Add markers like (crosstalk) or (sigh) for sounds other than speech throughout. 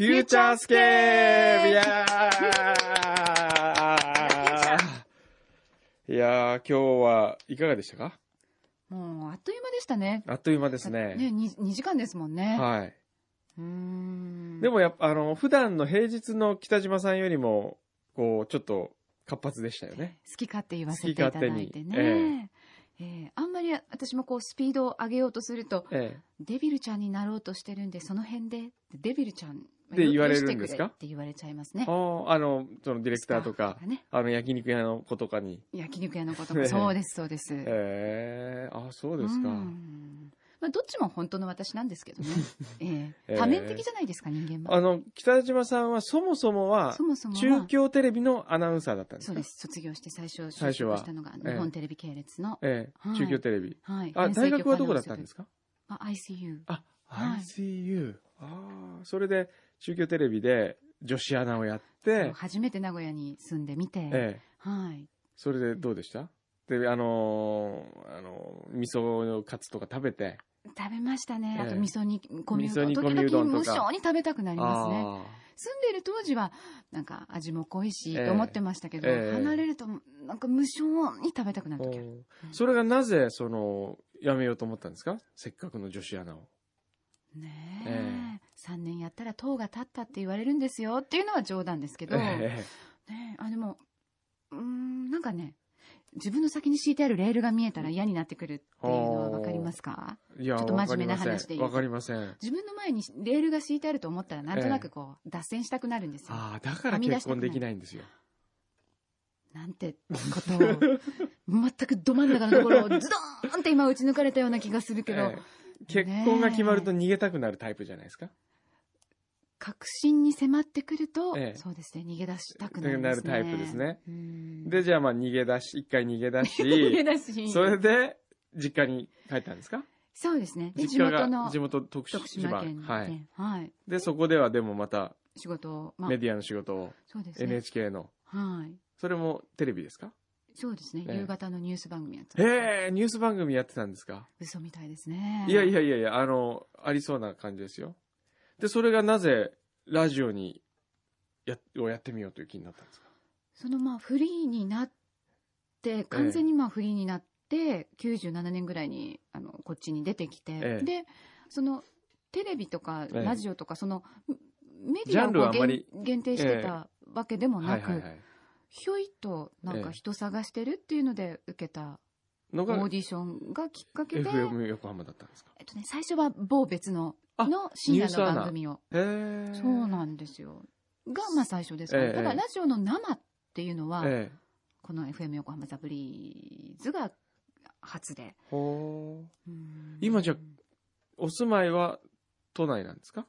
フューチャースケープいやーいやー今日はいかがでしたか？もう、あっという間でしたね。あっという間ですね。ね、2, 2時間ですもんね。はい。うーん。でもやっぱ、あの、普段の平日の北島さんよりも、こう、ちょっと活発でしたよね。好き勝手言わせていただいてね。ええあんまり私もこうスピードを上げようとすると、えデビルちゃんになろうとしてるんで、その辺で、デビルちゃん、でよ言われるんですか？って言われちゃいますねえ。。ああ、あの、そのディレクターとかね。あの、焼肉屋の子とかに。焼肉屋のことええも。そうです、そうです。ええあそうですか。うんまあ、どっちも本当の私なんですけどね。(laughs) ええええ多面的じゃないですか、人間は。あの、北島さんはそもそもはそ、もそもは。中京テレビのアナウンサーだったんですか？そうです。卒業して最初、最初はしたのが、ええ日本テレビ系列の、ええはい中京テレビ。はい。あ、大学はどこだったんですか？かあ、ICU。あ、はい ICU。ああ、それで中京テレビで女子アナをやって、初めて名古屋に住んでみて、ええ、はい。それでどうでした？で、あのーあのー味噌カツとか食べて。食べましたね。ええあと味噌煮込みう味どん。時々無性に食べたくなりますね。あ住んでる当時は、なんか味も濃いし、ええと思ってましたけど、ええ離れると、なんか無性に食べたくなある時ある。うんそれがなぜ、その、やめようと思ったんですか？せっかくの女子アナを。ねええ。3年やったら塔が立ったって言われるんですよ。っていうのは冗談ですけど、ねえ。え。あ、でも、うーん、なんかね、自分の先に敷いてあるレールが見えたら嫌になってくるっていうのはわかりますか？えいや、ちょっと真面目な話で言うかりません。自分の前にレールが敷いてあると思ったらなんとなくこう、脱線したくなるんですよ。ああ、だから結婚できないんですよ。なんてことを、全くど真ん中のところをズドーンって今打ち抜かれたような気がするけど、(laughs) ええ。結婚が決まると逃げたくなるタイプじゃないですか。確信に迫ってくると、ええそうですね、逃げ出したくなるね。なるタイプですねうん。で、じゃあまあ逃げ出し、一回逃げ出 (laughs) 逃げし、出し。それで実家に帰ったんですか？そうですね。で、地元の地元徳徳島島県で、ははいい。。で、そこではでもまた仕事を、まあメ、ディアの仕事を、そうですね。NHK の、はい。それもテレビですか？そうですね。ええ夕方のニュース番組やってたへえ、ニュース番組やってたんですか？嘘みたいですね。いやいやいやいや、あの、ありそうな感じですよ。で、それがなぜラジオにや、をやってみようという気になったんですか？そのまあフリーになって、完全にまあフリーになって、97年ぐらいにあのこっちに出てきて、ええ。で、そそのテレビとかええ。ラジオとか、そのメディアを限限定してたわけでもなく。ひょいとなんかええ。人探してるっていうので受けたオーディションがきっかけで、FM 横浜だったんですか？えっとね、最初は某別のあの深夜の番組を。そうなんですよ。が、まあ最初ですから。ええただ、ラジオの生っていうのは、ええ。この FM 横浜ザブリーズが初で。今じゃお住まいは都内なんですか？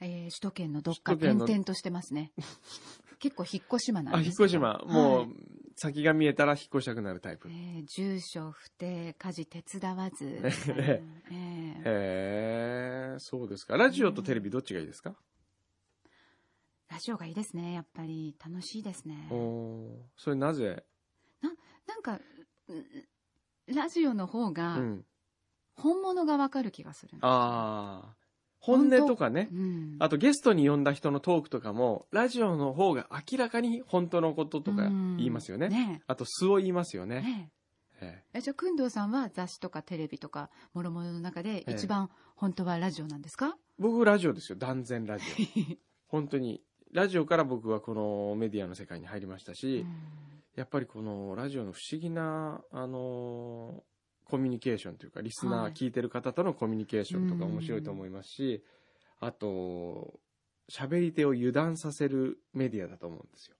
えー首都圏のどっか転々としてますね。(laughs) 結構引っ越し間なあ、んですけど引っ越し島。もう、はい先が見えたら引っ越したくなるタイプ。えー住所不定、家事手伝わず。(laughs) ええーへえ、そうですか。ラジオとテレビどっちがいいですか？ラジオがいいですね、やっぱり。楽しいですね。おーそれなぜ？なんか、うラジオの方うが、ん。本物がわかる気がする。ああ。本音とかねう。ん。あとゲストに呼んだ人のトークとかも、ラジオの方が明らかに本当のこととか言いますよね。ねあと素を言いますよね。ねええじゃあ、工藤さんは雑誌とかテレビとか、もろもろの中でええ一番本当はラジオなんですか、僕ラジオですよ。断然ラジオ。(laughs) 本当に。ラジオから僕はこのメディアの世界に入りましたし、やっぱりこのラジオの不思議な、あのーコミュニケーションというか、リスナー、はい聞いてる方とのコミュニケーションとかうん面白いと思いますし、あと、喋り手を油断させるメディアだと思うんですよ。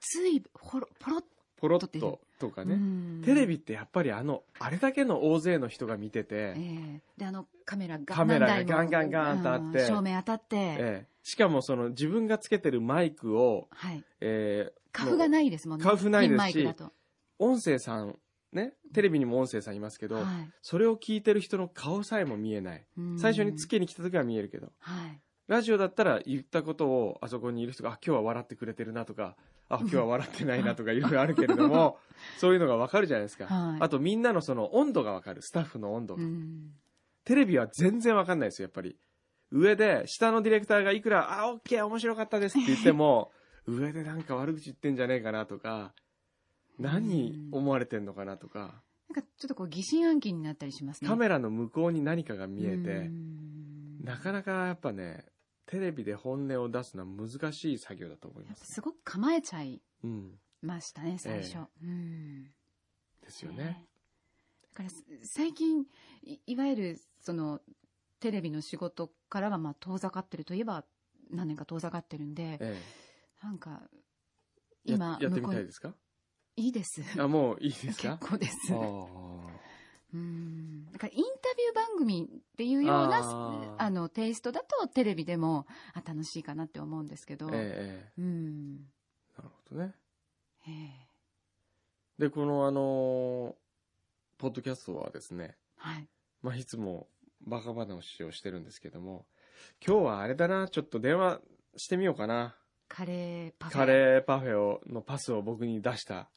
つい、ポロッポロッととかうね。ん。テレビってやっぱりあの、あれだけの大勢の人が見てて、ええ。であのカメラがカメラがガンガンガンとあって。うん。照明当たって、ええ。しかもその自分がつけてるマイクを、はい。えーカフがないですもんね。カフないですし音声さん、ね、テレビにも音声さんいますけど、はい。それを聞いてる人の顔さえも見えない。うん。最初につけに来た時は見えるけど、はい。ラジオだったら言ったことをあそこにいる人が、あ、今日は笑ってくれてるなとか、あ、今日は笑ってないなとかいろいろあるけれども、(laughs) そういうのがわかるじゃないですか。はいあとみんなのその温度がわかる、スタッフの温度が。うんテレビは全然わかんないですよ、やっぱり。上で、下のディレクターがいくら、あ、オッケー、面白かったですって言っても、(laughs) 上でなんか悪口言ってんじゃねえかなとか、何思われてんのかなとか、なんかちょっとこう疑心暗鬼になったりしますねカメラの向こうに何かが見えうて、んなかなかやっぱね、テレビで本音を出すのは難しい作業だと思います。やっぱすごく構えちゃいうん。ましたね最初、えうんですよね。ねだからす最近いいわゆるそのテレビの仕事からはまあ遠ざかってるといえば何年か遠ざかってるんでえなんかえ。今ややってみたいですか？いいですあ、もういいです結か構ですああ。うんだからインタビュー番組っていうようなあーあのテイストだとテレビでもあ楽しいかなって思うんですけど、えええうんえ。なるほどね。ええで、このあのーポッドキャストはですね、はいまあ、いつもバカ話をしてるんですけども、今日はあれだな、ちょっと電話してみようかな。カレーパフェカレーパフェをのパスを僕に出した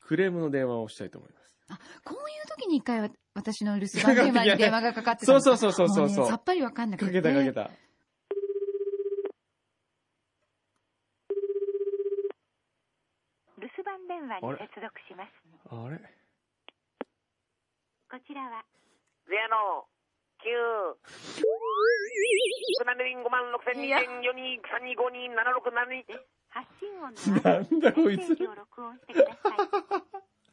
クレームの電話をしたいと思います。こういう時に一回わ私の留守番電話に電話がかかってたんですそうそうそうそうそう。もねさっぱりわかんなくてかけたかけた。留守番電話に接続します。あれ？こちらは、ゼロ、九、七年五万六千二千四二三二五二七六七二。発信音の後なんだこいつ。メッセージを録音してください。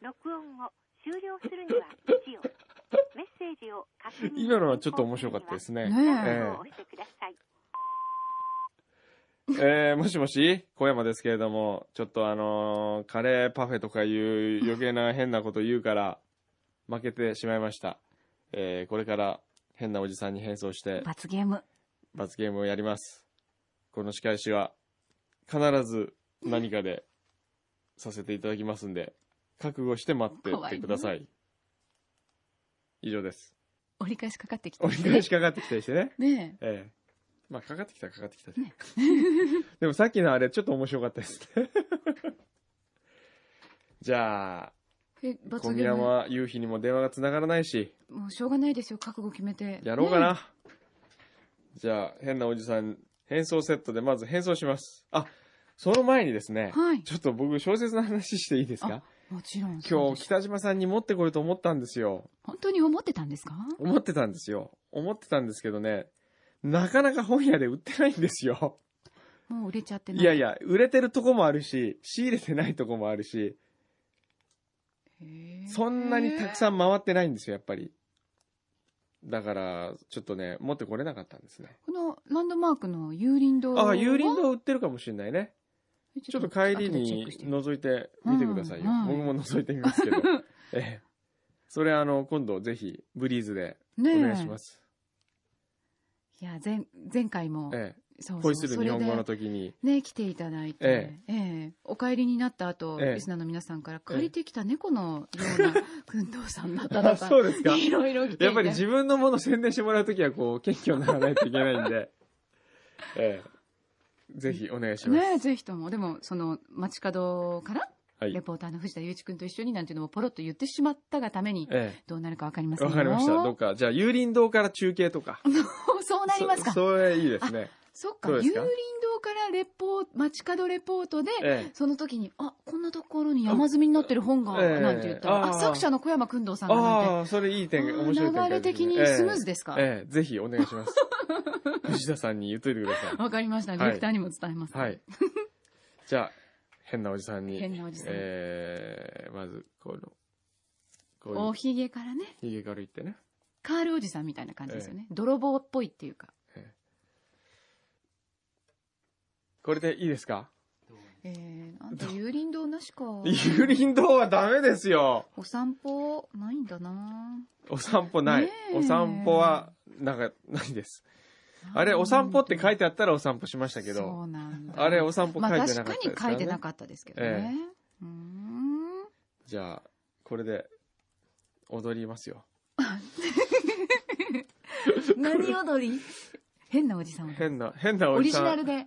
録音を終了するには1を、メッセージを確認今のはちょっと面白かったですね。ねええを押してください。えーもしもし？小山ですけれども、ちょっとあのーカレーパフェとかいう余計な変なこと言うから、負けてしまいました。えーこれから変なおじさんに変装して、罰ゲーム罰ゲームをやります。この仕返しは、必ず何かでさせていただきますんで、覚悟して待っててください。以上です。折り返しかかってきて折り返しかかってきたりしてね。ねええ。まあ、かかってきたらかかってきたで。(laughs) でもさっきのあれ、ちょっと面白かったですね。(laughs) じゃあ、小宮山夕日にも電話がつながらないし、もうしょうがないですよ覚悟決めてやろうかな。ねじゃあ、変なおじさん、変装セットでまず変装します。あ、その前にですね、はいちょっと僕小説の話していいですか？もちろんそ今日北島さんに持ってこようと思ったんですよ。本当に思ってたんですか？思ってたんですよ。思ってたんですけどね、なかなか本屋で売ってないんですよ。もう売れちゃってないいやいや、売れてるとこもあるし、仕入れてないとこもあるし、そんなにたくさん回ってないんですよ、やっぱり。だから、ちょっとね、持ってこれなかったんですね。このランドマークの有林堂ああ、有林は堂売ってるかもしれないね。ちょっと帰りに覗いてみてくださいよ。僕も覗いてみますけど。(laughs) ええ。それあの、今度ぜひ、ブリーズでお願いします。いや前前回も、ええ。そう恋する日本語の時に。でね来ていただいて、えええお帰りになった後、ええリスナーの皆さんから借りてきた猫のような (laughs) 工藤さんだったとあ、かそうですか。いろいろ来てやっぱり自分のもの宣伝してもらうときは、こう、謙虚にならないといけないんで、(laughs) ええ。ぜひお願いします。ねえぜひともでもその街角からはいレ。ポーターの藤田祐一君と一緒になんていうのもポロッと言ってしまったがためにえどうなるかわかりまえ。せんよわかりました。どうか。じゃあ、有林堂から中継とか。(laughs) そうなりますかそそれいいですね。そっか有林堂からレポー街角レポートで、ええ。その時にあこんなところに山積みになってる本が、ええなんて言ったら、あ作者の小山君堂さんがなんてああ、それいい点、面白い流れ的にスムーズですか？ええええぜひお願いします。(laughs) 藤田さんに言っといてくださわかりました。いディレクターにも伝えます。い。はい。じゃあ、変なおじさんに。変なおじさんえー、まず、この、こういう、おひげからね、ひげから言ってね。カールおじさんみたいな感じですよね。泥棒っぽいっていうか。これでいいですか？えー、なんて、有林道なしか。有林道はダメですよ。お散歩、ないんだなお散歩ない。お散歩は、なんか、ないです。あれ、お散歩って書いてあったらお散歩しましたけど。あれ、お散歩書いてなかったですか、ね、まあ、確かに書いてなかったですけどね。えー、じゃあ、これで、踊りますよ。(laughs) 何踊り？変なおじさん変な、変なおじさん。オリジナルで。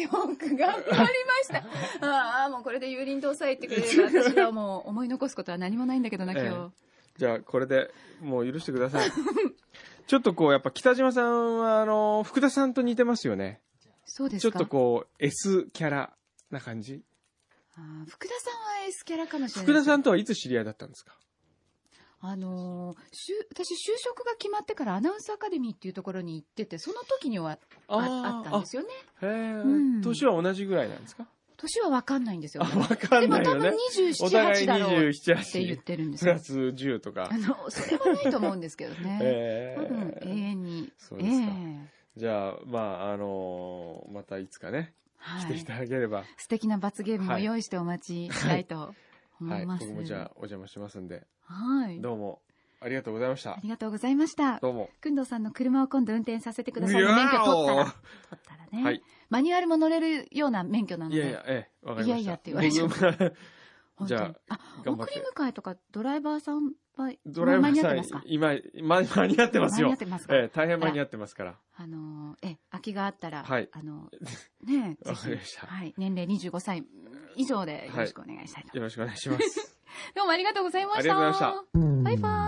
よく頑張りました。(laughs) ああ、もうこれで有輪島さえてくれれば、(laughs) 私はもう思い残すことは何もないんだけどな、今日。ええじゃあ、これでもう許してください。(laughs) ちょっとこう、やっぱ北島さんは、あの、福田さんと似てますよね。ちょっそうですか。とこう、S キャラな感じ。あー福田さんは S キャラかもしれない福田さんんとはいつ知り合いだったんですか？あのーしゅ私就職が決まってからアナウンスアカデミーっていうところに行っててその時にはああったんですよね。へえ、うん。年は同じぐらいなんですか？年は分かんないんですよあ、わかでも多分んないよね。お27、互い8だろう27、って言っ8。てるんですよ。プラス10とか。あ。のそれはないと思うんですけどね、(laughs) え多分永え遠に。そうですか。ええじゃあ、まあ、あのーまたいつかね、はい。来ていただければ。素敵な罰ゲームもはい用意してお待ちしたいと。はい。思います、僕もじゃあ、お邪魔しますんで。はい。どうも、ありがとうございました。あ。りがとうございました。どうも。くんどうさんの車を今度運転させてくださる免許取ったら取ったらね、はい。マニュアルも乗れるような免許なので。いやいや、ええ、わかりました。いやいやって言われちゃうじゃあ頑張って。送り迎えとかドライバーさんはドライバーさん今、ま間に合ってますよ。間に合っ。てますか、ええ、大変間に合ってますから。あのえ空きがあったら、はい。あのねぜわかりまひ、した。はい、年齢25歳以上でよろしくお願いしたいと、よろしくお願いします。(laughs) どうもありがとうございました。ありがとうございまバイバイ